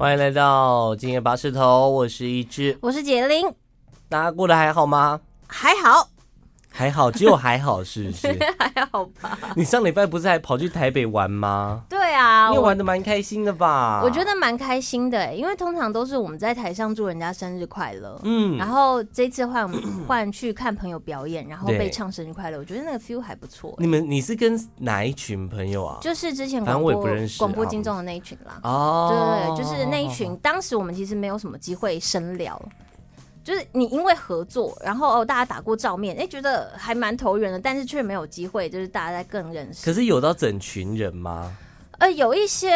欢迎来到今夜拔石头，我是一只，我是解铃，大家过得还好吗？还好。还好，只有还好，是不是？还好吧。你上礼拜不是还跑去台北玩吗？对啊，你玩的蛮开心的吧？我觉得蛮开心的，因为通常都是我们在台上祝人家生日快乐，嗯，然后这次换 换去看朋友表演，然后被唱生日快乐，我觉得那个 feel 还不错。你们你是跟哪一群朋友啊？就是之前广播反正我也不认识广播金钟的那一群啦。哦，对，就是那一群。当时我们其实没有什么机会深聊。就是你因为合作，然后哦大家打过照面，哎觉得还蛮投缘的，但是却没有机会，就是大家在更认识。可是有到整群人吗？呃，有一些。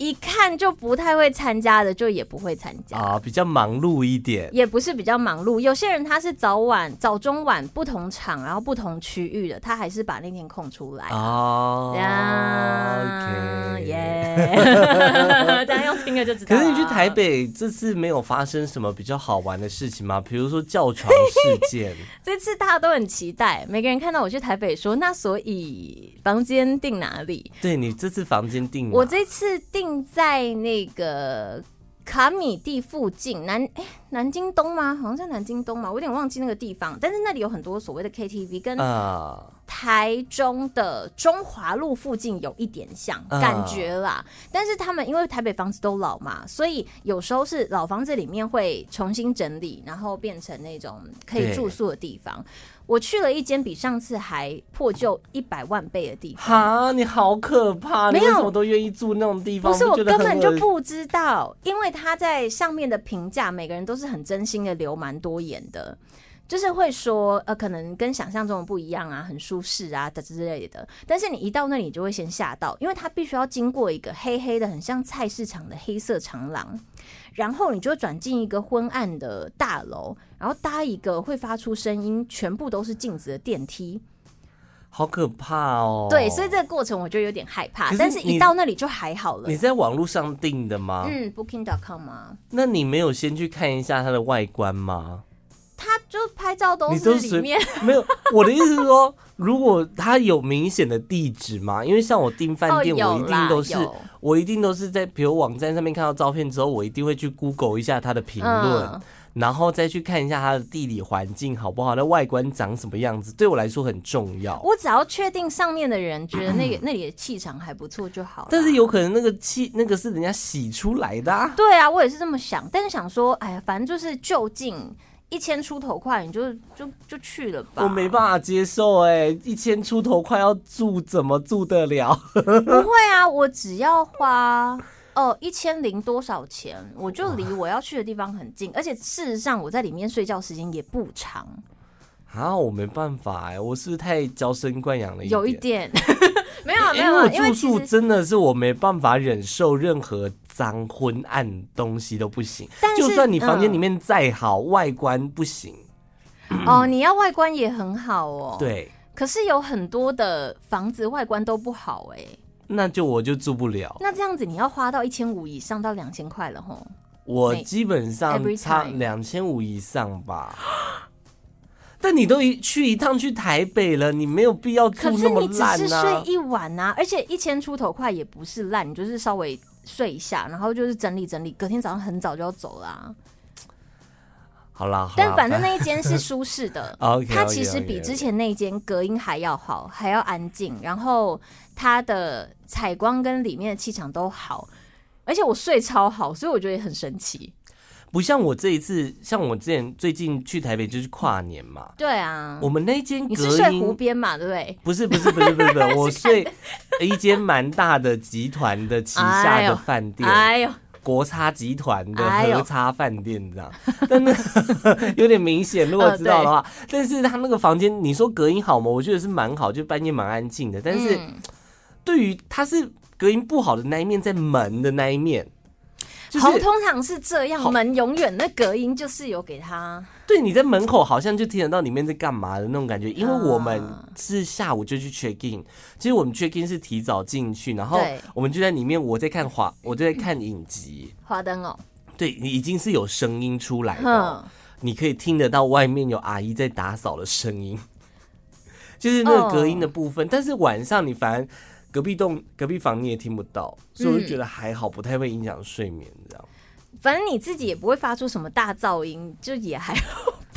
一看就不太会参加的，就也不会参加啊，比较忙碌一点，也不是比较忙碌。有些人他是早晚、早中晚不同场，然后不同区域的，他还是把那天空出来哦。OK，耶，大家用听了就知道。可是你去台北这次没有发生什么比较好玩的事情吗？比如说叫床事件。这次大家都很期待，每个人看到我去台北说，那所以房间定哪里？对，你这次房间订，我这次订。在那个卡米地附近，南哎、欸、南京东吗？好像在南京东嘛，我有点忘记那个地方。但是那里有很多所谓的 KTV，跟台中的中华路附近有一点像感觉啦。但是他们因为台北房子都老嘛，所以有时候是老房子里面会重新整理，然后变成那种可以住宿的地方。我去了一间比上次还破旧一百万倍的地方。哈，你好可怕！没有，你为什么都愿意住那种地方？不是，我根本就不知道，因为他在上面的评价，每个人都是很真心的，留蛮多言的，就是会说，呃，可能跟想象中的不一样啊，很舒适啊的之类的。但是你一到那里，你就会先吓到，因为他必须要经过一个黑黑的，很像菜市场的黑色长廊。然后你就转进一个昏暗的大楼，然后搭一个会发出声音、全部都是镜子的电梯，好可怕哦！对，所以这个过程我就有点害怕，是但是一到那里就还好了。你在网络上订的吗？嗯，Booking.com 吗？那你没有先去看一下它的外观吗？他就拍照都是里面没有。我的意思是说，如果他有明显的地址吗，因为像我订饭店，我一定都是我一定都是在比如网站上面看到照片之后，我一定会去 Google 一下他的评论，然后再去看一下他的地理环境好不好，那外观长什么样子，对我来说很重要。我只要确定上面的人觉得那个 那里的气场还不错就好。但是有可能那个气那个是人家洗出来的啊。对啊，我也是这么想，但是想说，哎呀，反正就是就近。一千出头块，你就就就去了吧？我没办法接受哎、欸，一千出头块要住怎么住得了？不会啊，我只要花哦一千零多少钱，我就离我要去的地方很近，而且事实上我在里面睡觉时间也不长。啊，我没办法哎、欸，我是不是太娇生惯养了一点？有一点，没有没有，因为住宿真的是我没办法忍受任何脏昏暗东西都不行。就算你房间里面再好，嗯、外观不行。哦，你要外观也很好哦。对，可是有很多的房子外观都不好哎、欸，那就我就住不了。那这样子你要花到一千五以上到两千块了吼。我基本上差两千五以上吧。但你都一去一趟去台北了，你没有必要住那么烂啊。可是你只是睡一晚啊，而且一千出头块也不是烂，你就是稍微睡一下，然后就是整理整理，隔天早上很早就要走啦。好啦，好啦，但反正那一间是舒适的，它其实比之前那间隔音还要好，还要安静，然后它的采光跟里面的气场都好，而且我睡超好，所以我觉得也很神奇。不像我这一次，像我之前最近去台北就是跨年嘛。对啊，我们那间隔音，你是睡湖边嘛，对不对？不是不是不是不是不是，我睡一间蛮大的集团的旗下的饭店，哎呦，国差集团的和差饭店这样，但那 有点明显，如果知道的话。但是他那个房间，你说隔音好吗？我觉得是蛮好，就半夜蛮安静的。但是对于它是隔音不好的那一面，在门的那一面。好，通常是这样，门永远那隔音就是有给他。对，你在门口好像就听得到里面在干嘛的那种感觉，因为我们是下午就去 check in，其实我们 check in 是提早进去，然后我们就在里面，我在看华，我就在看影集，华灯哦。对，你已经是有声音出来的，你可以听得到外面有阿姨在打扫的声音，就是那个隔音的部分。但是晚上你反而隔壁栋、隔壁房你也听不到，所以我就觉得还好，不太会影响睡眠，这样。反正你自己也不会发出什么大噪音，就也还好。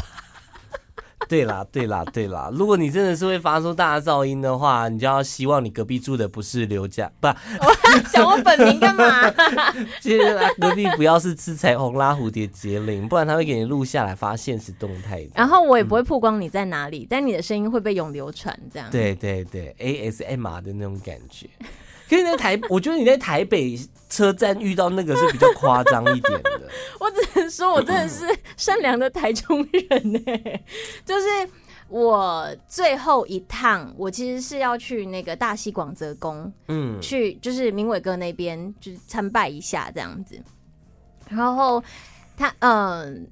对啦，对啦，对啦！如果你真的是会发出大噪音的话，你就要希望你隔壁住的不是刘家，不，我 讲我本名干嘛？其实隔壁不要是吃彩虹拉蝴蝶结铃，不然他会给你录下来发现实动态。然后我也不会曝光你在哪里，嗯、但你的声音会被永流传，这样。对对对，ASMR 的那种感觉。可是在台，我觉得你在台北车站遇到那个是比较夸张一点的。我只能说，我真的是善良的台中人呢。就是我最后一趟，我其实是要去那个大溪广泽宫，嗯，去就是明伟哥那边，就是参拜一下这样子。然后他，嗯。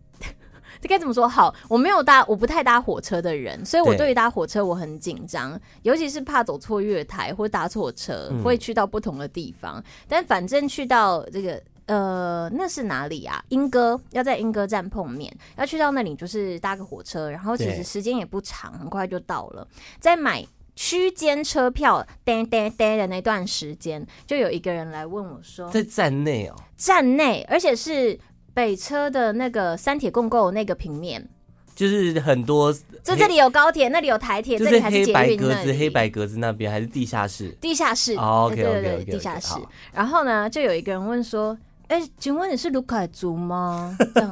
这该怎么说好？我没有搭，我不太搭火车的人，所以我对于搭火车我很紧张，尤其是怕走错月台或搭错车，嗯、会去到不同的地方。但反正去到这个呃，那是哪里啊？莺歌要在莺歌站碰面，要去到那里就是搭个火车，然后其实时间也不长，很快就到了。在买区间车票，哒哒哒的那段时间，就有一个人来问我说，在站内哦，站内，而且是。北车的那个三铁共构那个平面，就是很多，就这里有高铁，那里有台铁，这里还是黑白格子，黑白格子那边还是地下室，地下室，哦，OK 对对对，地下室。然后呢，就有一个人问说：“哎，请问你是卢凯族吗？” 这样，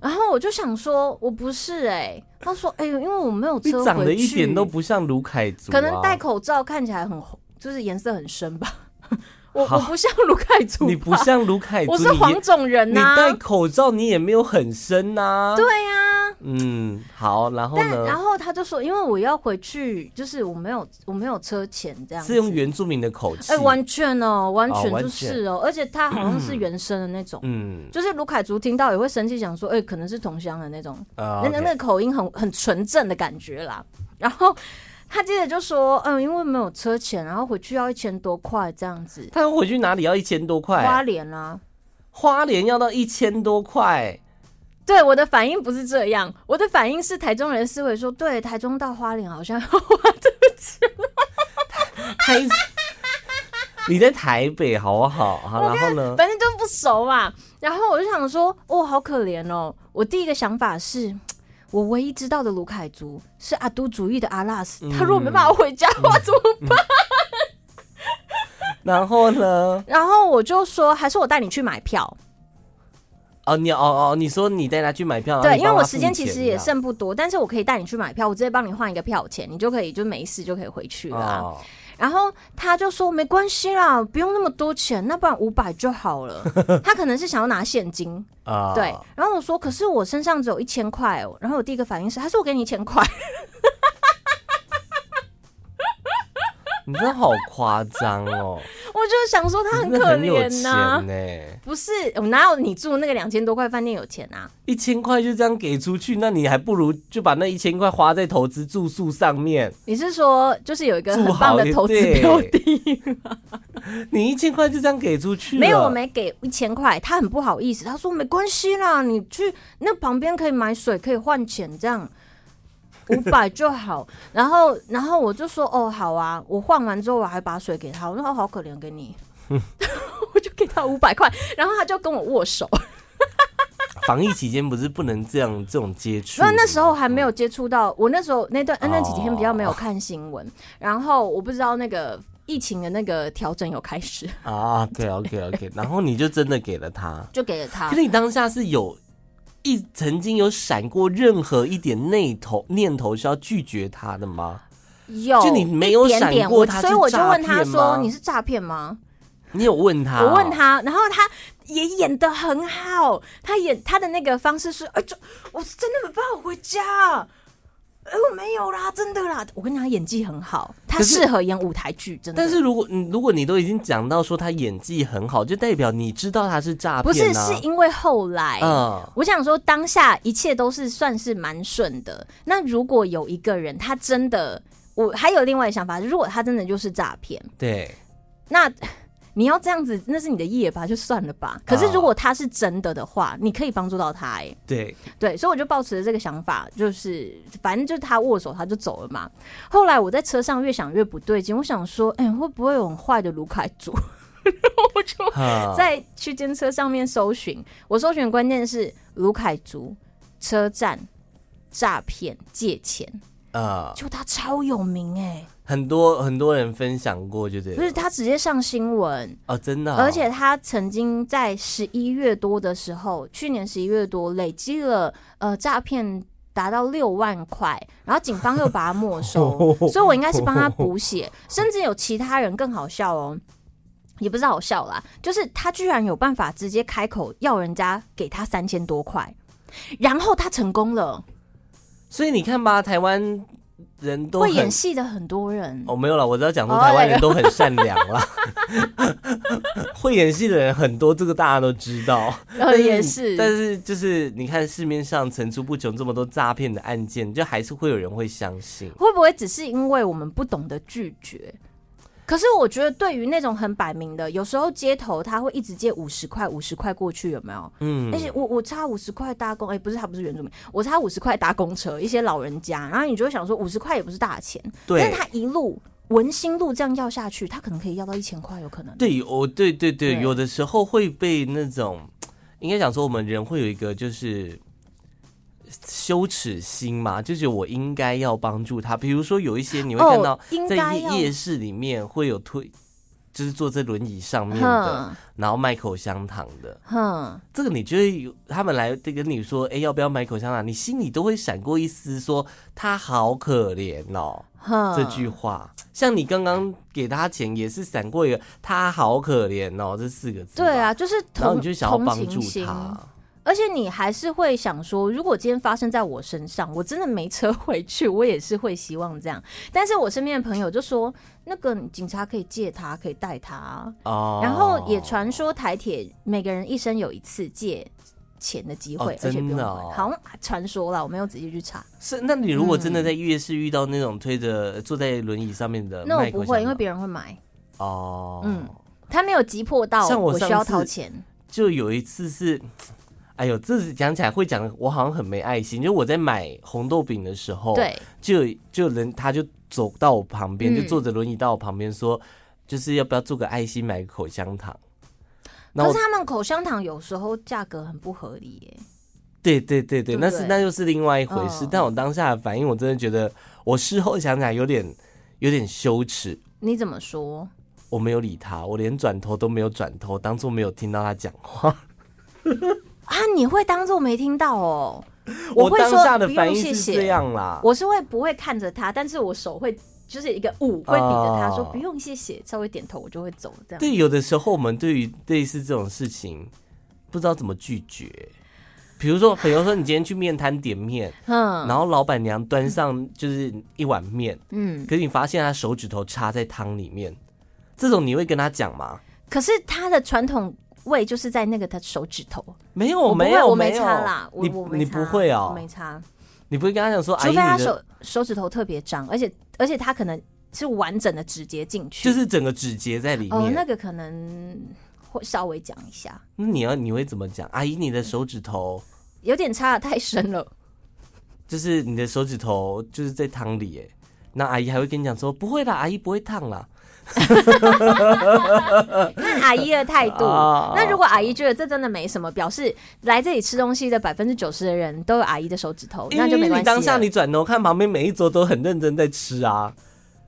然后我就想说：“我不是。”哎，他说：“哎呦，因为我没有车回去。”长得一点都不像卢凯族，可能戴口罩看起来很红，就是颜色很深吧。我我不像卢凯族，你不像卢凯族，我是黄种人呐、啊。你戴口罩，你也没有很深呐、啊。对呀、啊，嗯，好，然后呢？然后他就说，因为我要回去，就是我没有我没有车钱，这样是用原住民的口气，哎、欸，完全哦，完全。就是哦，哦而且他好像是原生的那种，嗯，就是卢凯族听到也会生气，想说，哎、欸，可能是同乡的那种，那那那个口音很很纯正的感觉啦，然后。他接着就说：“嗯，因为没有车钱，然后回去要一千多块这样子。”他回去哪里要一千多块？花莲啊，花莲要到一千多块。对，我的反应不是这样，我的反应是台中人思维说：“对，台中到花莲好像要花这个钱。”台，你在台北好不好？好，然后呢？反正就不熟嘛。然后我就想说：“哦，好可怜哦。”我第一个想法是。我唯一知道的卢凯族是阿都主义的阿拉斯，嗯、他如果没办法回家的话怎么办？然后呢？然后我就说，还是我带你去买票。哦，你哦哦，你说你带他去买票，对，因为我时间其实也剩不多，但是我可以带你去买票，我直接帮你换一个票钱，你就可以就没事就可以回去了，啊。哦然后他就说没关系啦，不用那么多钱，那不然五百就好了。他可能是想要拿现金啊，对。然后我说，可是我身上只有一千块哦。然后我第一个反应是，他说我给你一千块。你真的好夸张哦！我就想说他很可怜呐、啊，呢不是我哪有你住那个两千多块饭店有钱啊？一千块就这样给出去，那你还不如就把那一千块花在投资住宿上面。你是说就是有一个很棒的投资标的？你一千块就这样给出去？没有，我没给一千块，他很不好意思，他说没关系啦，你去那旁边可以买水，可以换钱这样。五百就好，然后，然后我就说，哦，好啊，我换完之后我还把水给他，我说，哦，好可怜，给你，我就给他五百块，然后他就跟我握手。防疫期间不是不能这样这种接触？那那时候还没有接触到，我那时候那段那几天比较没有看新闻，然后我不知道那个疫情的那个调整有开始啊。对，OK OK，然后你就真的给了他，就给了他。可是你当下是有。一曾经有闪过任何一点念头念头是要拒绝他的吗？有，就你没有闪过他，所以我就问他说：“你是诈骗吗？”你有问他？我问他，然后他也演的很好，他演他的那个方式是：“哎，就我是真的没办法回家。”哎，我没有啦，真的啦！我跟你讲，他演技很好，他适合演舞台剧，真的。但是如果你如果你都已经讲到说他演技很好，就代表你知道他是诈骗啊。不是，是因为后来，嗯，我想说当下一切都是算是蛮顺的。那如果有一个人他真的，我还有另外的想法，如果他真的就是诈骗，对，那你要这样子，那是你的业吧，就算了吧。可是如果他是真的的话，你可以帮助到他、欸。哎，对对，所以我就抱持了这个想法，就是反正就是他握手他就走了嘛。后来我在车上越想越不对劲，我想说，哎、欸，会不会有很坏的卢凯族？然后 我就在区间车上面搜寻，我搜寻关键是卢凯族车站诈骗借钱啊，就他超有名哎、欸。很多很多人分享过，就这样。不是他直接上新闻哦，真的、哦。而且他曾经在十一月多的时候，去年十一月多累积了呃诈骗达到六万块，然后警方又把他没收，所以我应该是帮他补血。甚至有其他人更好笑哦，也不是好笑啦，就是他居然有办法直接开口要人家给他三千多块，然后他成功了。所以你看吧，台湾。人都会演戏的很多人哦，没有了，我只要讲说台湾人都很善良啦。会演戏的人很多，这个大家都知道。呃，也是，但是就是你看市面上层出不穷这么多诈骗的案件，就还是会有人会相信。会不会只是因为我们不懂得拒绝？可是我觉得，对于那种很摆明的，有时候街头他会一直借五十块、五十块过去，有没有？嗯，而且我我差五十块搭公，哎、欸，不是他不是原住民，我差五十块搭公车，一些老人家，然后你就会想说，五十块也不是大钱，对，但他一路文心路这样要下去，他可能可以要到一千块，有可能。对，哦对对对，对，有的时候会被那种，应该讲说，我们人会有一个就是。羞耻心嘛，就是我应该要帮助他。比如说，有一些你会看到在夜市里面会有推，就是坐在轮椅上面的，然后卖口香糖的。哼，这个你觉得有他们来跟你说，哎，要不要买口香糖？你心里都会闪过一丝说他好可怜哦。这句话，像你刚刚给他钱也是闪过一个他好可怜哦这四个字。对啊，就是然后你就想要帮助他。而且你还是会想说，如果今天发生在我身上，我真的没车回去，我也是会希望这样。但是我身边的朋友就说，那个警察可以借他，可以带他。哦。然后也传说台铁每个人一生有一次借钱的机会，而且不用还。好像传说了，我没有仔细去查。是，那你如果真的在夜市遇到那种推着坐在轮椅上面的，那我不会，因为别人会买。哦。嗯，他没有急迫到我需要掏钱。就有一次是。哎呦，这是讲起来会讲，我好像很没爱心。就我在买红豆饼的时候，对，就就人他就走到我旁边，嗯，就坐着轮椅到我旁边说，就是要不要做个爱心，买个口香糖。可是他们口香糖有时候价格很不合理耶。对对对对，对对，那是那又是另外一回事。哦。但我当下的反应，我真的觉得，我事后想起来有点有点羞耻。你怎么说？我没有理他，我连转头都没有转头，当做没有听到他讲话。啊！你会当做没听到哦？我会说当下的反应是这样啦。我是会不会看着他，但是我手会就是一个舞，会比着他说不用谢谢，稍微点头我就会走。这样对，有的时候我们对于类似这种事情不知道怎么拒绝。比如说，比如说你今天去面摊点面，嗯，然后老板娘端上就是一碗面，嗯，可是你发现他手指头插在汤里面，这种你会跟他讲吗？可是他的传统。味就是在那个他手指头，没有没有我没擦啦，你你不会哦，我没擦，你不会跟他讲说，除非他手手指头特别脏，而且而且他可能是完整的指节进去，就是整个指节在里面，哦，那个可能会稍微讲一下。那你要你会怎么讲？阿姨，你的手指头有点插的太深了，就是你的手指头就是在汤里哎，那阿姨还会跟你讲说不会啦，阿姨不会烫啦。那阿姨的态度，那如果阿姨觉得这真的没什么，表示来这里吃东西的百分之九十的人都有阿姨的手指头，那就没关系。当下你转头看旁边每一桌都很认真在吃啊，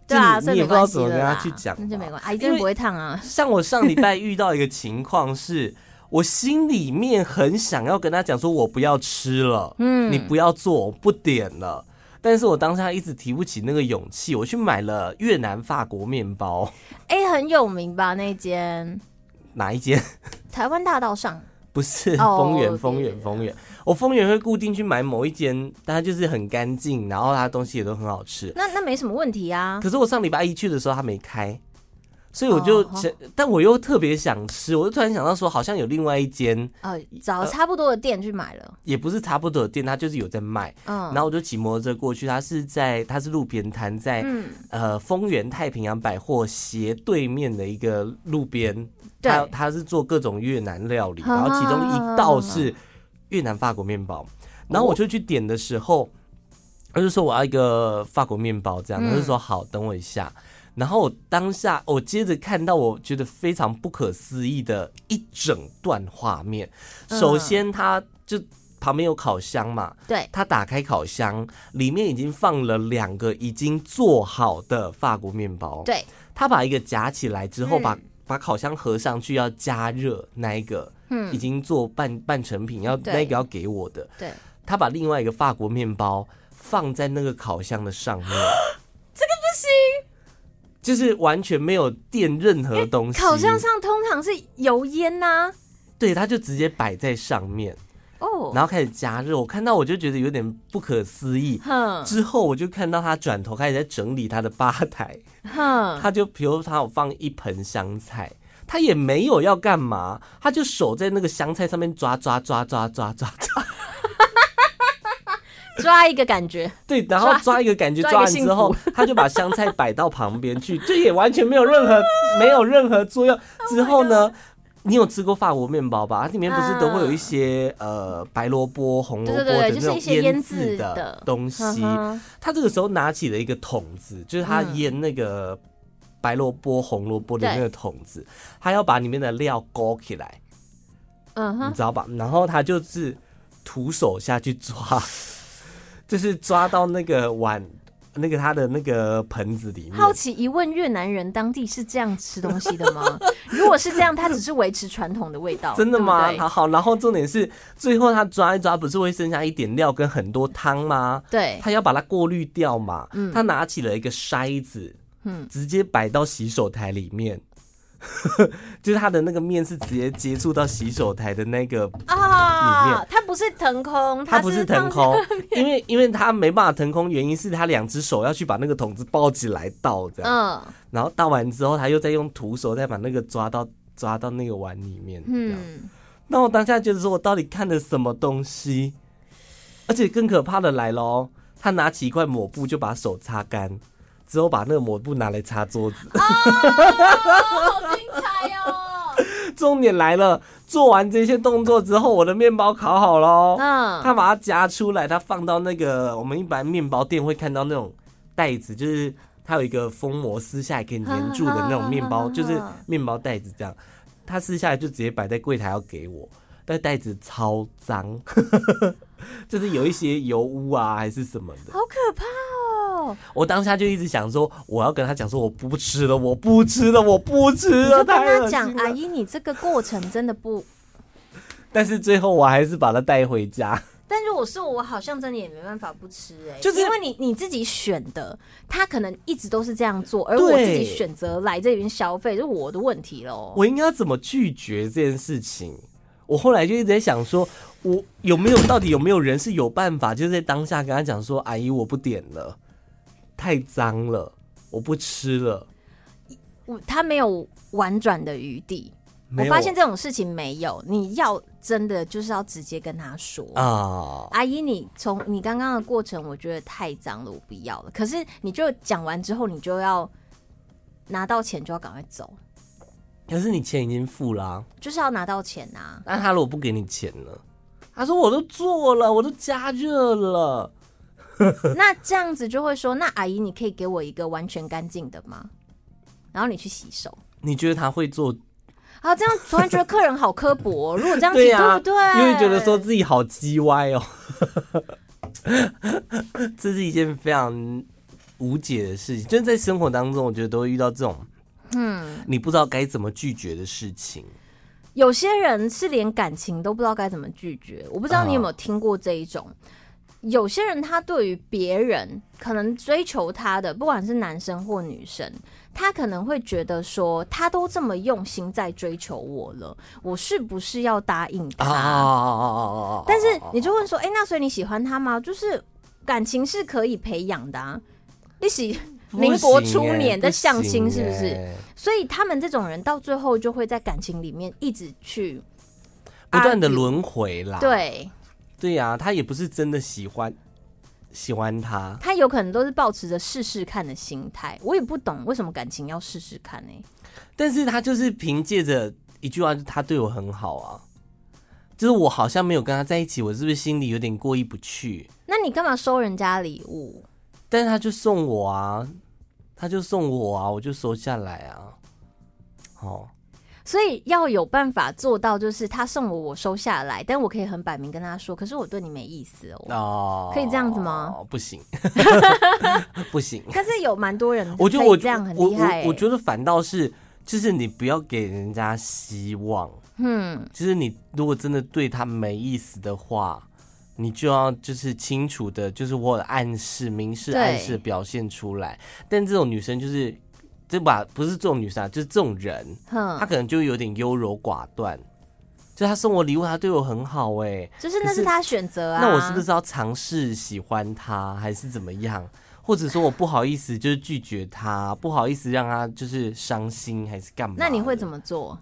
对啊，所以你也不知道怎么跟他去讲，那就没关系。阿姨真的不会烫啊。像我上礼拜遇到一个情况是，我心里面很想要跟他讲说，我不要吃了，嗯，你不要做，我不点了。但是我当下一直提不起那个勇气，我去买了越南法国面包，哎、欸，很有名吧？那间哪一间？台湾大道上不是丰原，丰原，丰原。我丰原会固定去买某一间，但它就是很干净，然后它东西也都很好吃。那那没什么问题啊。可是我上礼拜一去的时候，它没开，所以我就想，但我又特别想吃，我就突然想到说，好像有另外一间，呃，找差不多的店去买了，也不是差不多的店，它就是有在卖。嗯，然后我就骑摩托车过去，它是在，它是路边摊，在呃丰源太平洋百货斜对面的一个路边，它它是做各种越南料理，然后其中一道是越南法国面包，然后我就去点的时候，他就说我要一个法国面包，这样，他就说好，等我一下。然后我当下，我接着看到我觉得非常不可思议的一整段画面。首先，他就旁边有烤箱嘛，对，他打开烤箱，里面已经放了两个已经做好的法国面包。对，他把一个夹起来之后，把把烤箱合上去要加热那一个，嗯，已经做半半成品要那个要给我的。对，他把另外一个法国面包放在那个烤箱的上面。就是完全没有垫任何东西，烤箱上通常是油烟呐、啊。对，他就直接摆在上面哦，然后开始加热。我看到我就觉得有点不可思议。哼，之后我就看到他转头开始在整理他的吧台。哼，他就比如他有放一盆香菜，他也没有要干嘛，他就手在那个香菜上面抓抓抓抓抓抓抓。抓一个感觉，对，然后抓一个感觉，抓完之后，他就把香菜摆到旁边去，这也完全没有任何 没有任何作用。之后呢，你有吃过法国面包吧？它里面不是都会有一些 呃白萝卜、红萝卜的那种腌制的东西。他这个时候拿起了一个桶子，就是他腌那个白萝卜、红萝卜的那个桶子，他要把里面的料勾起来，嗯哼，你知道吧？然后他就是徒手下去抓。就是抓到那个碗，那个他的那个盆子里面。好奇一问，越南人当地是这样吃东西的吗？如果是这样，他只是维持传统的味道。真的吗？对对好好，然后重点是最后他抓一抓，不是会剩下一点料跟很多汤吗？对，他要把它过滤掉嘛。嗯，他拿起了一个筛子，嗯，直接摆到洗手台里面。就是他的那个面是直接接触到洗手台的那个里面，它不是腾空，它不是腾空，因为因为他没办法腾空，原因是他两只手要去把那个桶子抱起来倒这样，嗯，然后倒完之后，他又再用徒手再把那个抓到抓到那个碗里面，嗯，那我当下觉得说我到底看的什么东西，而且更可怕的来喽，他拿起一块抹布就把手擦干。之后把那个抹布拿来擦桌子，哦，好精彩哦！重点来了，做完这些动作之后，我的面包烤好了。嗯，他把它夹出来，他放到那个我们一般面包店会看到那种袋子，就是它有一个封膜，撕下来可以粘住的那种面包，就是面包袋子这样。他撕下来就直接摆在柜台要给我，但袋子超脏，就是有一些油污啊还是什么的，好可怕哦！我当下就一直想说，我要跟他讲说，我不吃了，我不吃了，我不吃了。就跟他讲，阿姨，你这个过程真的不 但是最后我还是把它带回家。但如果是我，好像真的也没办法不吃哎、欸，就是因为你你自己选的，他可能一直都是这样做，而我自己选择来这边消费，就是我的问题喽。我应该怎么拒绝这件事情？我后来就一直在想说，我有没有到底有没有人是有办法，就是在当下跟他讲说，阿姨，我不点了。太脏了，我不吃了。我他没有婉转的余地。我发现这种事情没有，你要真的就是要直接跟他说啊，阿姨，你从你刚刚的过程，我觉得太脏了，我不要了。可是你就讲完之后，你就要拿到钱，就要赶快走。可是你钱已经付了啊，就是要拿到钱啊。那他如果不给你钱呢？他说我都做了，我都加热了。那这样子就会说，那阿姨，你可以给我一个完全干净的吗？然后你去洗手。你觉得他会做？啊，这样突然觉得客人好刻薄。如果这样子，对不对？因为觉得说自己好叽歪哦。这是一件非常无解的事情，就是在生活当中，我觉得都会遇到这种，嗯，你不知道该怎么拒绝的事情。有些人是连感情都不知道该怎么拒绝，我不知道你有没有听过这一种。有些人他对于别人可能追求他的，不管是男生或女生，他可能会觉得说，他都这么用心在追求我了，我是不是要答应他？但是你就问说，哎，那所以你喜欢他吗？就是感情是可以培养的啊，你喜。民国初年的相亲，是不是？所以他们这种人到最后就会在感情里面一直去不断的轮回啦。对，对呀，他也不是真的喜欢喜欢他，他有可能都是抱持着试试看的心态。我也不懂为什么感情要试试看呢？但是他就是凭借着一句话，他对我很好啊。就是我好像没有跟他在一起，我是不是心里有点过意不去？那你干嘛收人家礼物？但是他就送我啊，他就送我啊，我就收下来啊。哦，所以要有办法做到，就是他送我，我收下来，但我可以很摆明跟他说，可是我对你没意思哦。哦，可以这样子吗？不行，不行。但是有蛮多人，我觉得我这样很厉害、欸我我。我觉得反倒是，就是你不要给人家希望。嗯，就是你如果真的对他没意思的话，你就要就是清楚的，就是我有暗示、明示、暗示表现出来。但这种女生就是，这把不是这种女生啊，就是这种人，她可能就有点优柔寡断。就他送我礼物，他对我很好，哎，就是那是他选择啊。那我是不是要尝试喜欢他，还是怎么样？或者说我不好意思，就是拒绝他，不好意思让他就是伤心，还是干嘛？那你会怎么做？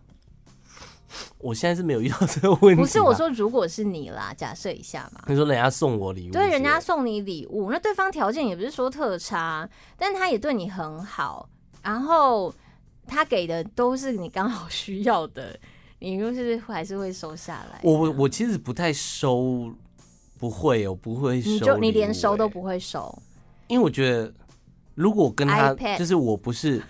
我现在是没有遇到这个问题。不是我说，如果是你啦，假设一下嘛。你说人家送我礼物，对，人家送你礼物，那对方条件也不是说特差，但他也对你很好，然后他给的都是你刚好需要的，你就是还是会收下来。我我我其实不太收，不会，我不会收，你就你连收都不会收，因为我觉得如果跟他就是我不是。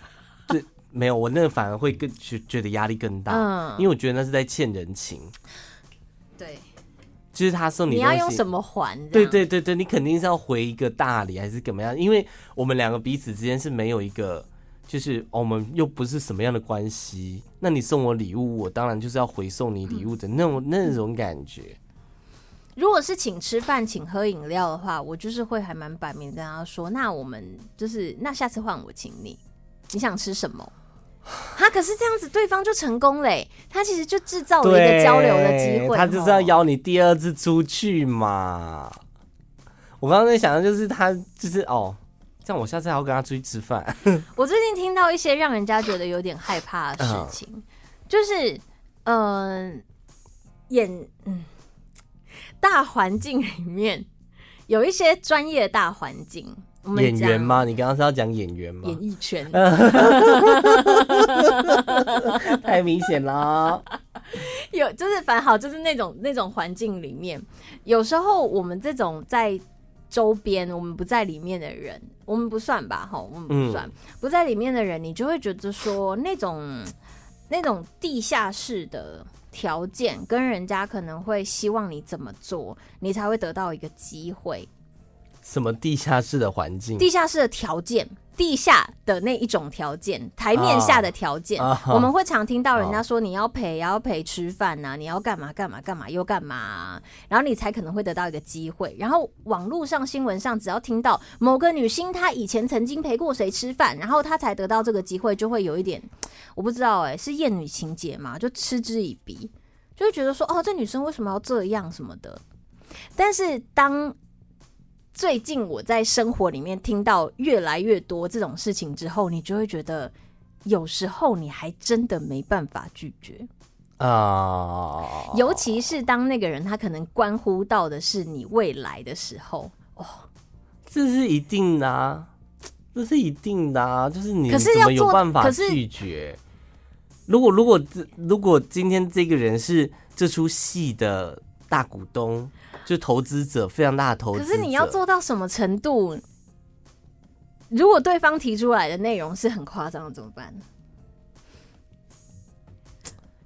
没有，我那个反而会更觉觉得压力更大，嗯，因为我觉得那是在欠人情。对，就是他送你，你要用什么还？对对对对，你肯定是要回一个大礼还是怎么样？因为我们两个彼此之间是没有一个，就是我们又不是什么样的关系。那你送我礼物，我当然就是要回送你礼物的那种、嗯、那种感觉。如果是请吃饭、请喝饮料的话，我就是会还蛮摆明跟他说，那我们就是那下次换我请你，你想吃什么？他可是这样子，对方就成功嘞。他其实就制造了一个交流的机会，他就是要邀你第二次出去嘛。我刚刚在想的就是他就是哦，这样我下次还要跟他出去吃饭。我最近听到一些让人家觉得有点害怕的事情，嗯、就是嗯、呃，演嗯大环境里面有一些专业大环境。演员吗？你刚刚是要讲演员吗？演艺圈，太明显了。有就是反好，就是那种那种环境里面，有时候我们这种在周边，我们不在里面的人，我们不算吧？哈，我们不算，嗯、不在里面的人，你就会觉得说，那种那种地下室的条件，跟人家可能会希望你怎么做，你才会得到一个机会。什么地下室的环境？地下室的条件，地下的那一种条件，台面下的条件，我们会常听到人家说，你要陪，要陪吃饭呐，你要干嘛干嘛干嘛又干嘛，啊，然后你才可能会得到一个机会。然后网络上新闻上，只要听到某个女星她以前曾经陪过谁吃饭，然后她才得到这个机会，就会有一点，我不知道哎，欸，是厌女情节嘛，就嗤之以鼻，就会觉得说，哦，这女生为什么要这样什么的。但是当最近我在生活里面听到越来越多这种事情之后，你就会觉得有时候你还真的没办法拒绝啊，uh... 尤其是当那个人他可能关乎到的是你未来的时候，哦，这是一定的啊，这是一定的啊，就是你可是要有办法拒绝？如果如果如果今天这个人是这出戏的大股东。就投资者非常大的投资，可是你要做到什么程度？如果对方提出来的内容是很夸张的，怎么办？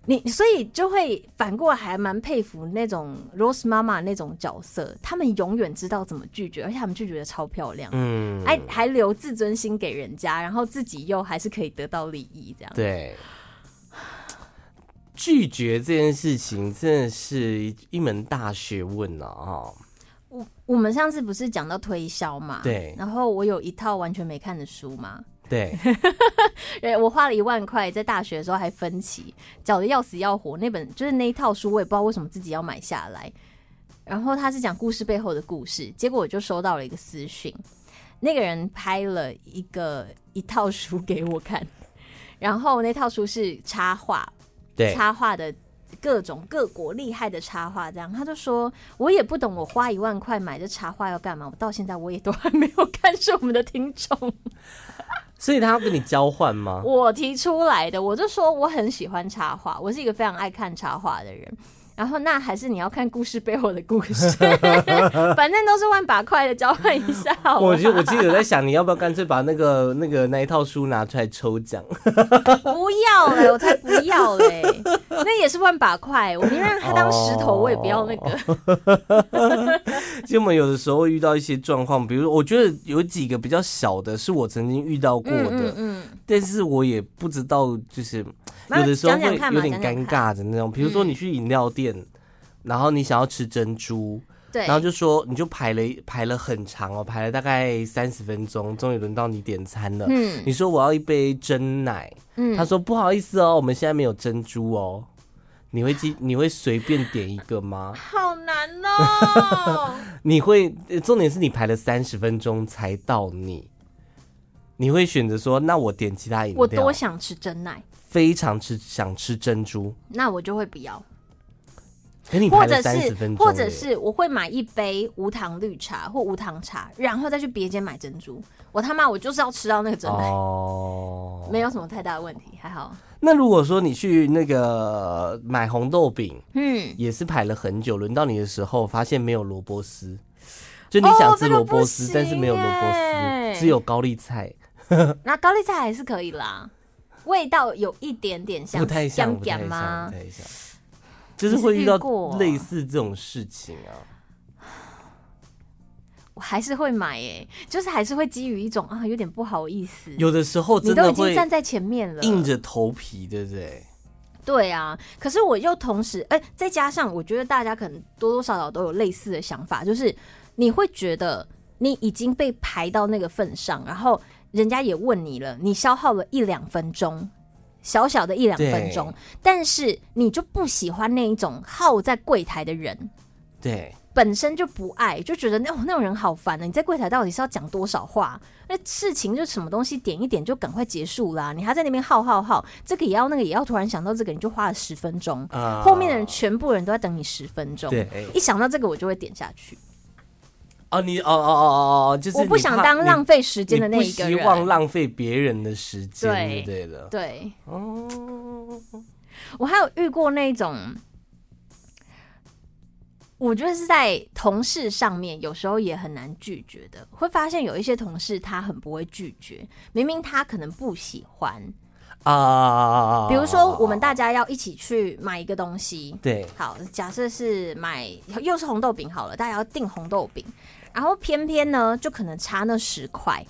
你所以就会反过来还蛮佩服那种 Rose 妈妈那种角色，他们永远知道怎么拒绝，而且他们拒绝的超漂亮，嗯，还还留自尊心给人家，然后自己又还是可以得到利益，这样对。拒绝这件事情真的是一门大学问了啊！我我们上次不是讲到推销嘛？对。然后我有一套完全没看的书嘛？对。我花了一万块在大学的时候还分期，缴的要死要活。那本就是那一套书，我也不知道为什么自己要买下来。然后他是讲故事背后的故事，结果我就收到了一个私讯。那个人拍了一个一套书给我看，然后那套书是插画，对，插画的各种各国厉害的插画，这样他就说，我也不懂，我花一万块买这插画要干嘛？我到现在我也都还没有看，是我们的听众，所以他要跟你交换吗？我提出来的，我就说我很喜欢插画，我是一个非常爱看插画的人。然后那还是你要看故事背后的故事，反正都是万把块的交换一下好。我就我记得有在想，你要不要干脆把那个那个那一套书拿出来抽奖？不要嘞，我才不要嘞，那也是万把块，我宁愿让它当石头，我也不要那个。其实我们有的时候遇到一些状况，比如我觉得有几个比较小的，是我曾经遇到过的，嗯，嗯，嗯，但是我也不知道就是。有的时候会有点尴尬的那种，比如说你去饮料店，嗯，然后你想要吃珍珠，对，然后就说你就排了排了很长哦，排了大概三十分钟，终于轮到你点餐了。嗯，你说我要一杯真奶，嗯，他说不好意思哦，我们现在没有珍珠哦。你会记你会随便点一个吗？好难哦。你会重点是你排了三十分钟才到你，你会选择说那我点其他饮料？我多想吃真奶。非常吃想吃珍珠，那我就会不要。或者是或者是我会买一杯无糖绿茶或无糖茶，然后再去别间买珍珠。我他妈我就是要吃到那个珍珠哦，没有什么太大的问题，还好。那如果说你去那个买红豆饼，嗯，也是排了很久，轮到你的时候发现没有萝卜丝，就你想吃萝卜丝，但是没有萝卜丝，只有高丽菜。那高丽菜还是可以啦。味道有一点点像，不太像，不太像，就是会遇到类似这种事情啊。我还是会买，哎，就是还是会基于一种啊，有点不好意思。有的时候真的会，你都已经站在前面了，硬着头皮，对不对？对啊。可是我又同时，哎，再加上我觉得大家可能多多少少都有类似的想法，就是你会觉得你已经被排到那个份上，然后。人家也问你了，你消耗了一两分钟，小小的一两分钟，但是你就不喜欢那一种耗在柜台的人，对，本身就不爱，就觉得那、哦、那种人好烦呢。你在柜台到底是要讲多少话？那事情就什么东西点一点就赶快结束啦，你还在那边耗耗耗，这个也要那个也要，突然想到这个你就花了十分钟，呃，后面的人全部人都在等你十分钟，对，一想到这个我就会点下去。哦，你哦哦哦哦哦，就是我不想当浪费时间的那一个人，希望浪费别人的时间，对对的，对。哦，我还有遇过那种，我觉得是在同事上面，有时候也很难拒绝的。会发现有一些同事他很不会拒绝，明明他可能不喜欢啊，比如说我们大家要一起去买一个东西，对，好，假设是买又是红豆饼好了，大家要订红豆饼。然后偏偏呢，就可能差那十块，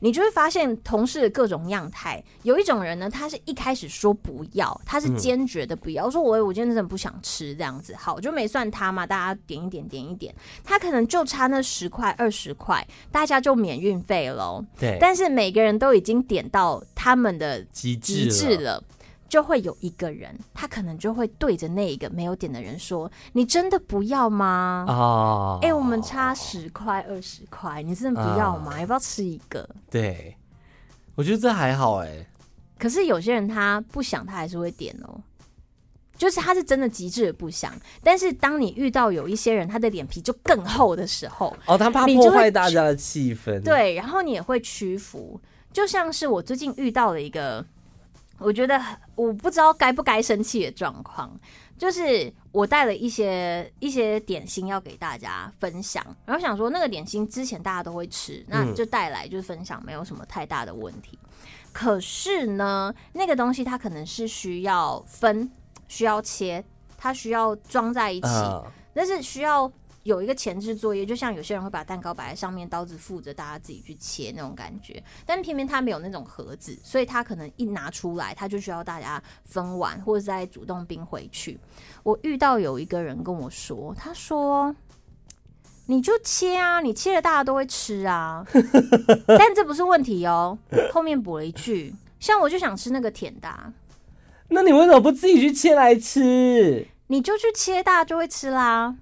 你就会发现同事的各种样态。有一种人呢，他是一开始说不要，他是坚决的不要，嗯、说我我今天真的不想吃这样子。好，就没算他嘛，大家点一点点一点，他可能就差那十块二十块，大家就免运费喽。对，但是每个人都已经点到他们的极致了。就会有一个人，他可能就会对着那一个没有点的人说：“你真的不要吗？”哦，哎，我们差十块二十块，你真的不要吗？要不要吃一个？对，我觉得这还好哎。可是有些人他不想，他还是会点哦。就是他是真的极致的不想，但是当你遇到有一些人，他的脸皮就更厚的时候，哦，他怕破坏大家的气氛。对，然后你也会屈服。就像是我最近遇到了一个。我觉得我不知道该不该生气的状况，就是我带了一些一些点心要给大家分享，然后想说那个点心之前大家都会吃，那就带来就是分享，没有什么太大的问题。可是呢，那个东西它可能是需要分，需要切，它需要装在一起，但是需要。有一个前置作业，就像有些人会把蛋糕摆在上面，刀子附着，大家自己去切那种感觉。但偏偏他没有那种盒子，所以他可能一拿出来，他就需要大家分完，或者再主动冰回去。我遇到有一个人跟我说，他说：“你就切啊，你切了大家都会吃啊。”但这不是问题哦。后面补了一句：“像我就想吃那个甜的啊。”那你为什么不自己去切来吃？你就去切，大家就会吃啦。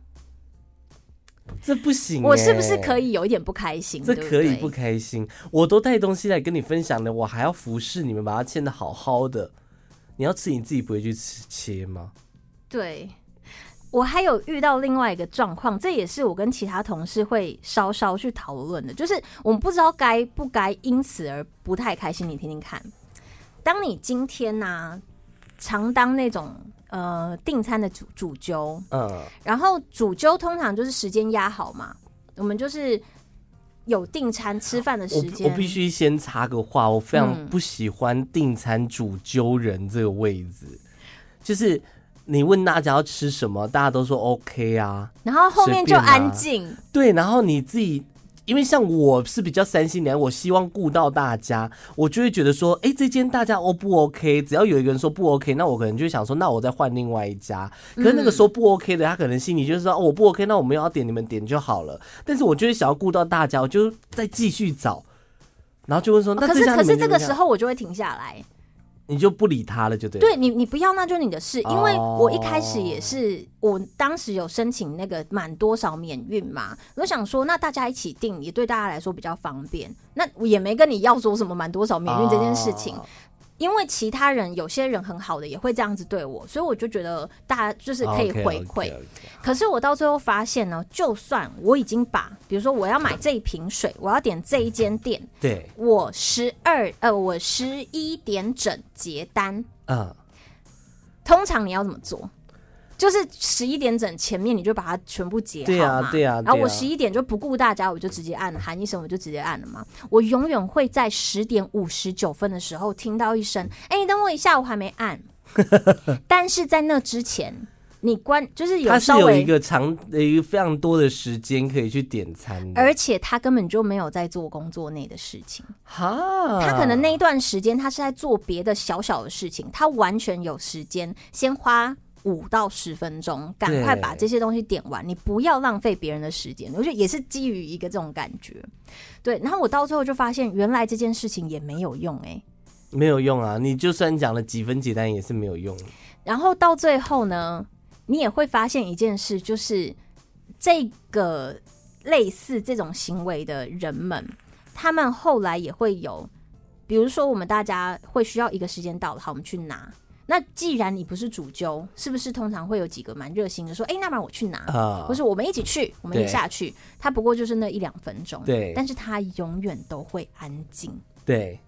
这不行、欸。我是不是可以有一点不开心？这可以不开心？对对，我都带东西来跟你分享了，我还要服侍你们，把它切的好好的。你要吃，你自己不会去吃切吗？对。我还有遇到另外一个状况，这也是我跟其他同事会稍稍去讨论的，就是我们不知道该不该因此而不太开心。你听听看，当你今天呢、啊，常当那种呃订餐的主主揪，嗯，然后主揪通常就是时间压好嘛，我们就是有订餐吃饭的时间。我，我必须先插个话，我非常不喜欢订餐主揪人这个位置，嗯、就是。你问大家要吃什么，大家都说 OK 啊，然后后面就安静、啊。对，然后你自己，因为像我是比较三心两意，我希望顾到大家，我就会觉得说，哎、欸，这间大家 O 不 OK？只要有一个人说不 OK，那我可能就想说，那我再换另外一家。可是那个说不 OK 的，他可能心里就是说，哦，我不 OK，那我们要点你们点就好了。但是我就是想要顾到大家，我就再继续找，然后就问说，那这、哦、可是可是这个时候我就会停下来。你就不理他了，就对。对你，你不要，那就是你的事。因为我一开始也是，我当时有申请那个满多少免运嘛，我想说，那大家一起订也对大家来说比较方便。那我也没跟你要说什么满多少免运这件事情。因为其他人有些人很好的也会这样子对我，所以我就觉得大家就是可以回馈。Okay, okay, okay. 可是我到最后发现呢，就算我已经把，比如说我要买这一瓶水，我要点这一间店，对，我十二呃，我十一点整结单，嗯，通常你要怎么做？就是十一点整前面你就把它全部截好嘛，对啊，对啊，然后我十一点就不顾大家，我就直接按了，喊一声我就直接按了嘛。我永远会在十点五十九分的时候听到一声，哎、等我一下，我还没按。但是在那之前，你关就是有稍微有一个长一个非常多的时间可以去点餐，而且他根本就没有在做工作内的事情。哈，他可能那一段时间他是在做别的小小的事情，他完全有时间先花。五到十分钟，赶快把这些东西点完，你不要浪费别人的时间。我觉得也是基于一个这种感觉，对。然后我到最后就发现，原来这件事情也没有用，欸，哎，没有用啊！你就算讲了几分几单，也是没有用。然后到最后呢，你也会发现一件事，就是这个类似这种行为的人们，他们后来也会有，比如说我们大家会需要一个时间到了，好，我们去拿。那既然你不是主揪，是不是通常会有几个蛮热心的说，哎、欸，那不然我去拿，或、uh, 是我们一起去，我们一起下去。他不过就是那一两分钟，对，但是他永远都会安静，对，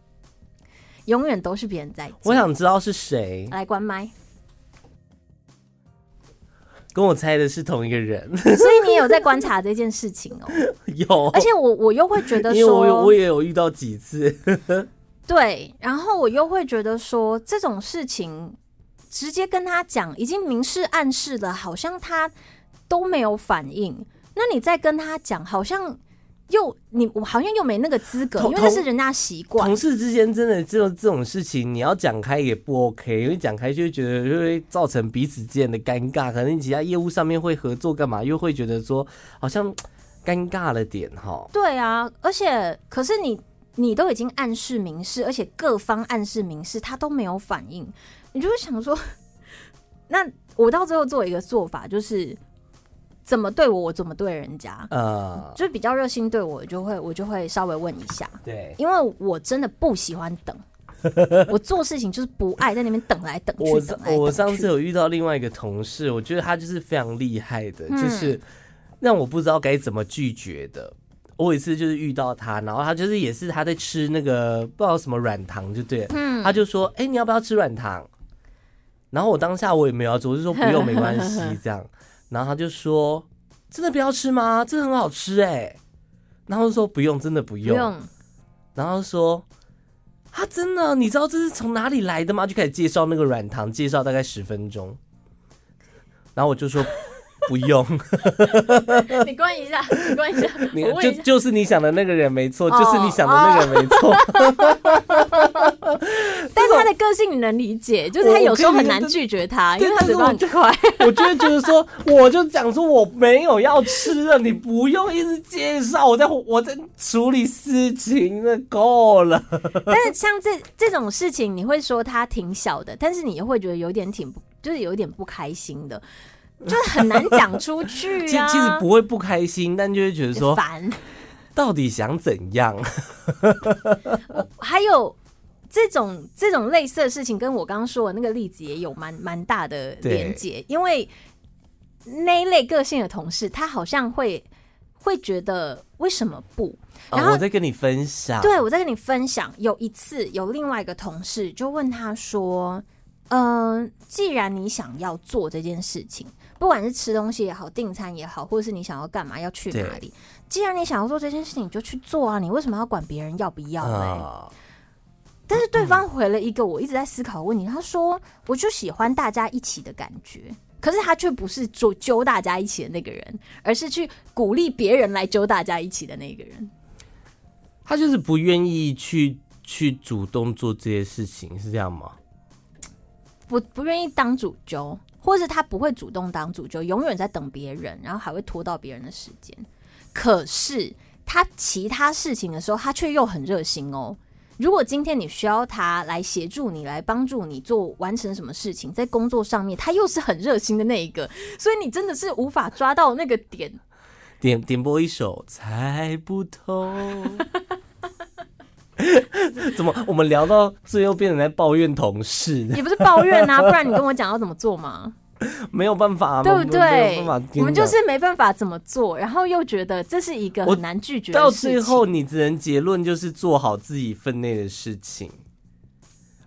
永远都是别人在。我想知道是谁，来关麦，跟我猜的是同一个人，所以你也有在观察这件事情哦、喔，有，而且我我又会觉得说，因为我我也有遇到几次。对，然后我又会觉得说，这种事情直接跟他讲，已经明示暗示了，好像他都没有反应。那你再跟他讲，好像又你我好像又没那个资格，因为那是人家习惯。同事之间真的这种这种事情，你要讲开也不 OK，因为讲开就会觉得就会造成彼此之间的尴尬。可能你其他业务上面会合作干嘛，又会觉得说好像尴尬了点哈。对啊，而且可是你。你都已经暗示明示，而且各方暗示明示，他都没有反应，你就会想说，那我到最后做一个做法，就是怎么对我，我怎么对人家，呃，就是比较热心对我，就会我就会稍微问一下，对，因为我真的不喜欢等，我做事情就是不爱在那边等来等去。我我上次有遇到另外一个同事，我觉得他就是非常厉害的，就是让我不知道该怎么拒绝的。我有一次就是遇到他，然后他就是也是他在吃那个不知道什么软糖，就对，嗯，他就说，哎、欸，你要不要吃软糖？然后我当下我也没有要做，我就说不用，没关系，这样。然后他就说，真的不要吃吗？这很好吃哎。然后说不用，真的不用。不用。然后说，啊，真的，你知道这是从哪里来的吗？就开始介绍那个软糖，介绍大概十分钟。然后我就说。不用，你关一下，你关一下，你就就是你想的那个人没错，就是你想的那个人没错。但是他的个性你能理解，就是他有时候很难拒绝他，因为他嘴巴很快。我就会觉得说，我就讲说我没有要吃了，你不用一直介绍，我在我在处理事情，那够了。但是像这这种事情，你会说他挺小的，但是你又会觉得有点挺，就是有点不开心的。就是很难讲出去 其其实不会不开心，但就会觉得说烦，到底想怎样？还有这种这种类似的事情，跟我刚刚说的那个例子也有蛮蛮大的连结，因为那一类个性的同事，他好像会会觉得为什么不？然后、哦、我在跟你分享，对，我在跟你分享。有一次，有另外一个同事就问他说：“嗯、呃，既然你想要做这件事情，不管是吃东西也好，订餐也好，或者是你想要干嘛，要去哪里，既然你想要做这件事情，你就去做啊！你为什么要管别人要不要嘞？”呃、但是对方回了一个我一直在思考的问题，他说：“我就喜欢大家一起的感觉。”可是他却不是揪揪大家一起的那个人，而是去鼓励别人来揪大家一起的那个人。他就是不愿意去去主动做这些事情，是这样吗？不不愿意当主揪，或是他不会主动当主角，永远在等别人，然后还会拖到别人的时间。可是他其他事情的时候，他却又很热心哦。如果今天你需要他来协助你，来帮助你做完成什么事情，在工作上面，他又是很热心的那一个，所以你真的是无法抓到那个点。点点播一首《猜不透》，怎么我们聊到最后变成在抱怨同事？也不是抱怨啊，不然你跟我讲要怎么做嘛？没有办法，对不对？我们就是没办法怎么做，然后又觉得这是一个很难拒绝的。到最后，你只能结论就是做好自己分内的事情，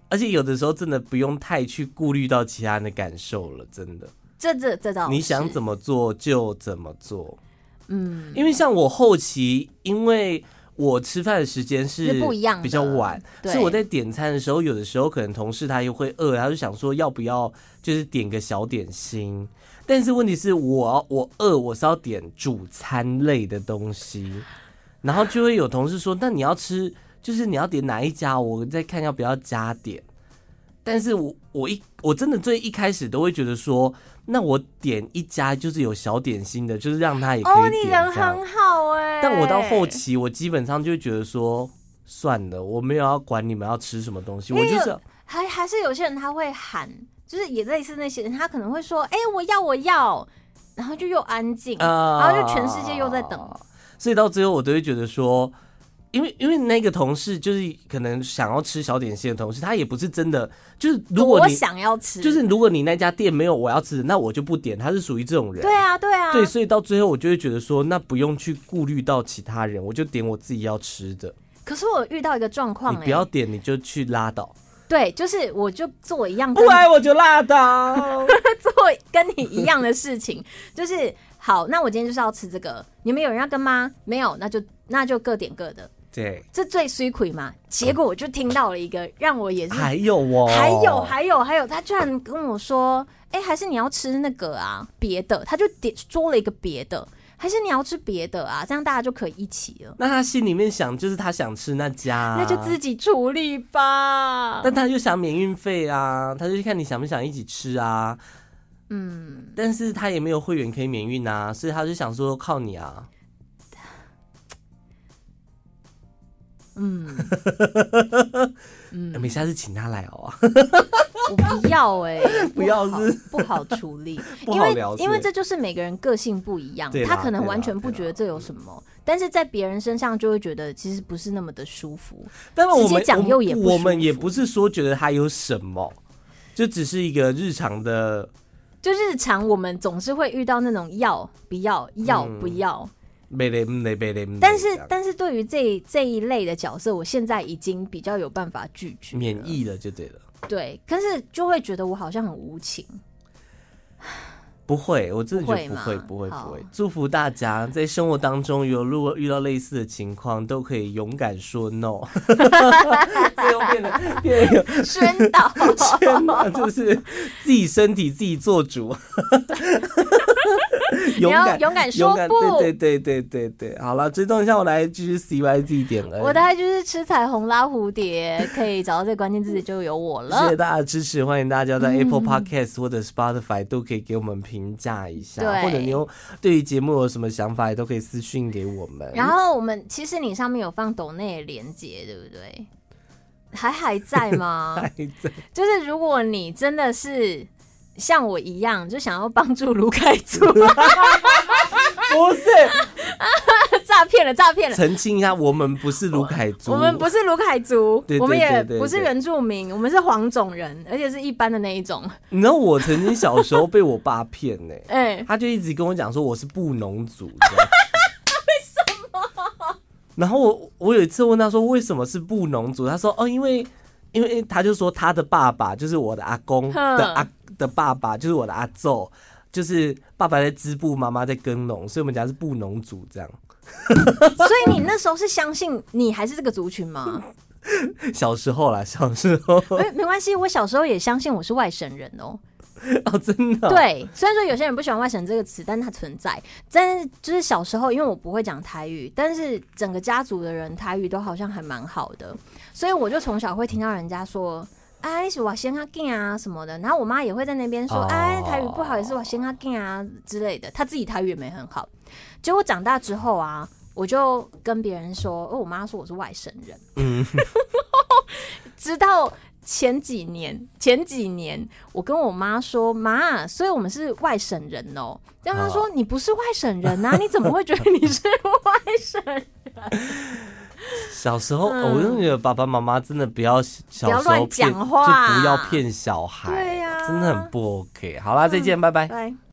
而且有的时候真的不用太去顾虑到其他人的感受了。真的，这这这倒，你想怎么做就怎么做。嗯，因为像我后期，因为。我吃饭的时间是不一样，比较晚，所以我在点餐的时候，有的时候可能同事他又会饿，他就想说要不要就是点个小点心。但是问题是我我饿，我是要点主餐类的东西，然后就会有同事说：“那你要吃，就是你要点哪一家？我再看要不要加点。”但是我我一我真的最一开始都会觉得说。那我点一家就是有小点心的，就是让他也可以点。哦，你人很好哎。但我到后期，我基本上就觉得说，算了，我没有要管你们要吃什么东西，我就是还还是有些人他会喊，就是也类似那些人，他可能会说，哎，我要我要，然后就又安静，然后就全世界又在等，所以到最后我都会觉得说。因为因为那个同事就是可能想要吃小点心的同事，他也不是真的就是如果你我想要吃，就是如果你那家店没有我要吃的，那我就不点。他是属于这种人。对啊，对啊，对，所以到最后我就会觉得说，那不用去顾虑到其他人，我就点我自己要吃的。可是我遇到一个状况，你不要点，你就去拉倒。对，就是我就做一样，不来我就拉倒，做跟你一样的事情，就是好。那我今天就是要吃这个，你们有人要跟吗？没有，那就那就各点各的。对，这最水亏嘛。结果我就听到了一个，让我也是还有哦，还有还有还有，他居然跟我说，哎，还是你要吃那个啊？别的，他就点说了一个别的，还是你要吃别的啊？这样大家就可以一起了。那他心里面想，就是他想吃那家，那就自己处理吧。但他就想免运费啊，他就看你想不想一起吃啊。嗯，但是他也没有会员可以免运啊，所以他就想说靠你啊。嗯，嗯，没下次请他来哦。我不要哎、欸，不要是？不好处理，因为因为这就是每个人个性不一样，他可能完全不觉得这有什么，但是在别人身上就会觉得其实不是那么的舒服。但是我们讲又也我们也不是说觉得他有什么，就只是一个日常的，就日常我们总是会遇到那种要不要要不要。但是，但是对于这这一类的角色，我现在已经比较有办法拒绝，免疫了就对了。对，可是就会觉得我好像很无情。不会，我真的觉得不会，不会，不会。祝福大家在生活当中有如果遇到类似的情况，都可以勇敢说 no。最后变得变得有宣导，宣导就是自己身体自己做主。勇敢，勇敢说不，对对对对对对。好了，追踪一下我来继续 C Y Z 点了。我的 IG 是吃彩虹拉蝴蝶，可以找到这个关键字就有我了。谢谢大家的支持，欢迎大家在 Apple Podcast 或者 Spotify 都可以给我们评价一下，对或者你有对于节目有什么想法，也都可以私讯给我们。然后我们其实你上面有放抖内的连接，对不对？还还在吗？还在。就是如果你真的是。像我一样，就想要帮助卢凯族。不是，诈骗了，诈骗了。澄清一下，我们不是卢凯族，我们不是卢凯族，我们也不是原住民，我们是黄种人，而且是一般的那一种。你知道我曾经小时候被我爸骗呢，哎，他就一直跟我讲说我是布农族。为什么？然后我我有一次问他说为什么是布农族，他说哦，因为因为他就说他的爸爸就是我的阿公的阿的爸爸就是我的阿昼。就是爸爸在织布，妈妈在耕农，所以我们家是布农族这样。所以你那时候是相信你还是这个族群吗？小时候啦，小时候。哎，没关系，我小时候也相信我是外省人哦。哦，真的哦？对，虽然说有些人不喜欢“外省”这个词，但是它存在。但是就是小时候，因为我不会讲台语，但是整个家族的人台语都好像还蛮好的，所以我就从小会听到人家说。哎，是我先阿进啊什么的，然后我妈也会在那边说，哎，台语不好也是我先阿进啊之类的，她自己台语也没很好。结果长大之后啊，我就跟别人说，哦，我妈说我是外省人。嗯，直到前几年，前几年我跟我妈说，妈，所以我们是外省人哦。然后她说，你不是外省人啊，你怎么会觉得你是外省人？小时候，嗯、我就觉得爸爸妈妈真的不要小时候骗，就不要骗小孩，对呀、啊，真的很不 OK。好啦，再见，嗯、拜拜。